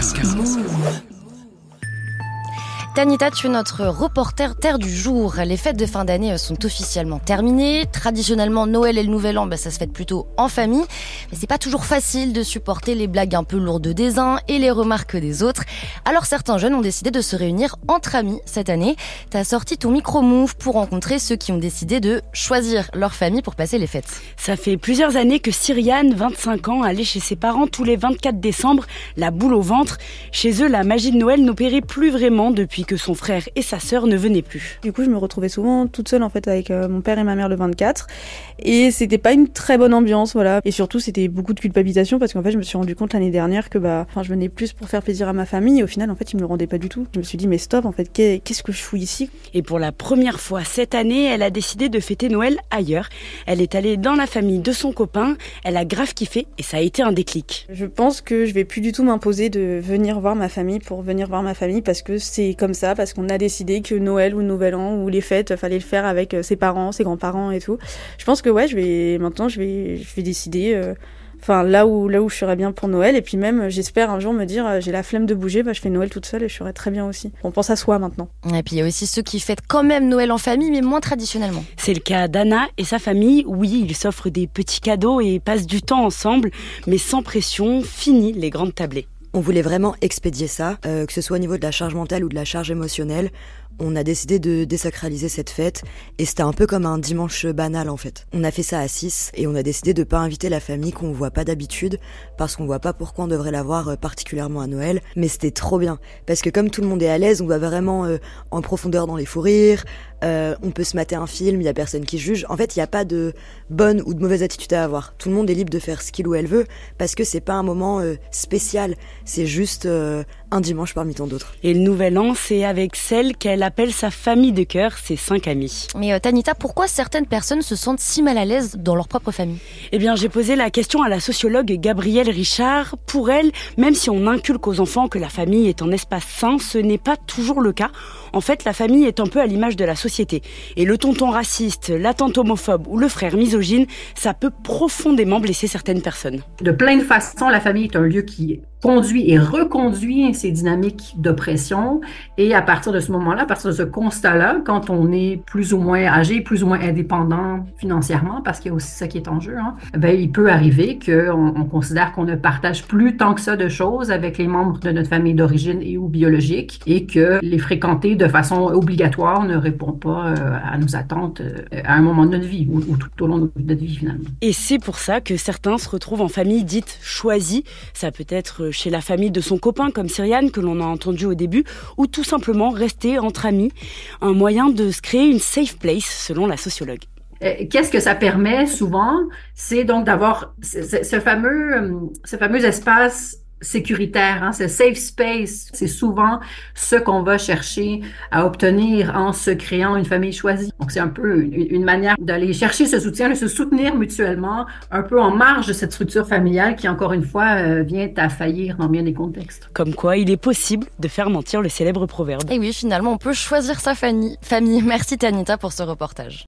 Move. Tanita, tu es notre reporter Terre du jour. Les fêtes de fin d'année sont officiellement terminées. Traditionnellement, Noël et le Nouvel An, bah, ça se fête plutôt en famille. Mais c'est pas toujours facile de supporter les blagues un peu lourdes des uns et les remarques des autres. Alors certains jeunes ont décidé de se réunir entre amis cette année. T'as sorti ton micro-move pour rencontrer ceux qui ont décidé de choisir leur famille pour passer les fêtes. Ça fait plusieurs années que Cyriane, 25 ans, allait chez ses parents tous les 24 décembre, la boule au ventre. Chez eux, la magie de Noël n'opérait plus vraiment depuis que son frère et sa sœur ne venaient plus. Du coup, je me retrouvais souvent toute seule en fait avec euh, mon père et ma mère le 24 et c'était pas une très bonne ambiance, voilà. Et surtout, c'était beaucoup de culpabilisation parce qu'en fait, je me suis rendu compte l'année dernière que bah, enfin, je venais plus pour faire plaisir à ma famille et au final, en fait, ils me le rendaient pas du tout. Je me suis dit mais stop, en fait, qu'est-ce que je fous ici? Et pour la première fois cette année, elle a décidé de fêter Noël ailleurs. Elle est allée dans la famille de son copain, elle a grave kiffé et ça a été un déclic. Je pense que je vais plus du tout m'imposer de venir voir ma famille pour venir voir ma famille parce que c'est comme ça, parce qu'on a décidé que Noël ou Nouvel An ou les fêtes, fallait le faire avec euh, ses parents, ses grands-parents et tout. Je pense que ouais, je vais maintenant, je vais, je vais décider. Euh, enfin là où là où je serais bien pour Noël. Et puis même j'espère un jour me dire euh, j'ai la flemme de bouger bah je fais Noël toute seule et je serai très bien aussi. On pense à soi maintenant. Et puis il y a aussi ceux qui fêtent quand même Noël en famille mais moins traditionnellement. C'est le cas d'Anna et sa famille. Oui ils s'offrent des petits cadeaux et passent du temps ensemble mais sans pression. Fini les grandes tablées on voulait vraiment expédier ça, euh, que ce soit au niveau de la charge mentale ou de la charge émotionnelle. On a décidé de désacraliser cette fête et c'était un peu comme un dimanche banal en fait. On a fait ça à 6 et on a décidé de pas inviter la famille qu'on voit pas d'habitude parce qu'on voit pas pourquoi on devrait la voir euh, particulièrement à Noël. Mais c'était trop bien parce que comme tout le monde est à l'aise, on va vraiment euh, en profondeur dans les fous rires, euh, on peut se mater un film, il y a personne qui juge. En fait, il n'y a pas de bonne ou de mauvaise attitude à avoir. Tout le monde est libre de faire ce qu'il ou elle veut parce que c'est pas un moment spécial, c'est juste un dimanche parmi tant d'autres. Et le nouvel an, c'est avec celle qu'elle appelle sa famille de cœur, ses cinq amis. Mais Tanita, pourquoi certaines personnes se sentent si mal à l'aise dans leur propre famille? Eh bien, j'ai posé la question à la sociologue Gabrielle Richard. Pour elle, même si on inculque aux enfants que la famille est un espace sain, ce n'est pas toujours le cas. En fait, la famille est un peu à l'image de la société. Et le tonton raciste, la tante homophobe ou le frère misogyne, ça peut profondément blesser certaines personnes. De plein de façons, la famille est un lieu qui conduit et reconduit ces dynamiques d'oppression. Et à partir de ce moment-là, à partir de ce constat-là, quand on est plus ou moins âgé, plus ou moins indépendant financièrement, parce qu'il y a aussi ça qui est en jeu, hein, ben, il peut arriver qu'on on considère qu'on ne partage plus tant que ça de choses avec les membres de notre famille d'origine et ou biologique et que les fréquenter de façon obligatoire ne répond pas euh, à nos attentes euh, à un moment de notre vie ou, tout au long de notre vie finalement. Et c'est pour ça que certains se retrouvent en famille dite choisie. Ça peut être chez la famille de son copain comme Que l'on a entendu au début, ou tout simplement rester entre amis, un moyen de se créer une safe place selon la sociologue. Euh, qu'est-ce que ça permet souvent? C'est donc d'avoir ce fameux, ce fameux espace sécuritaire, hein, ce safe space, c'est souvent ce qu'on va chercher à obtenir en se créant une famille choisie. Donc c'est un peu une, manière d'aller chercher ce soutien, de se soutenir mutuellement, un peu en marge de cette structure familiale qui encore une fois euh, vient à faillir dans bien des contextes. Comme quoi, il est possible de faire mentir le célèbre proverbe. Et oui, finalement, on peut choisir sa famille. Famille. Merci Tanita pour ce reportage.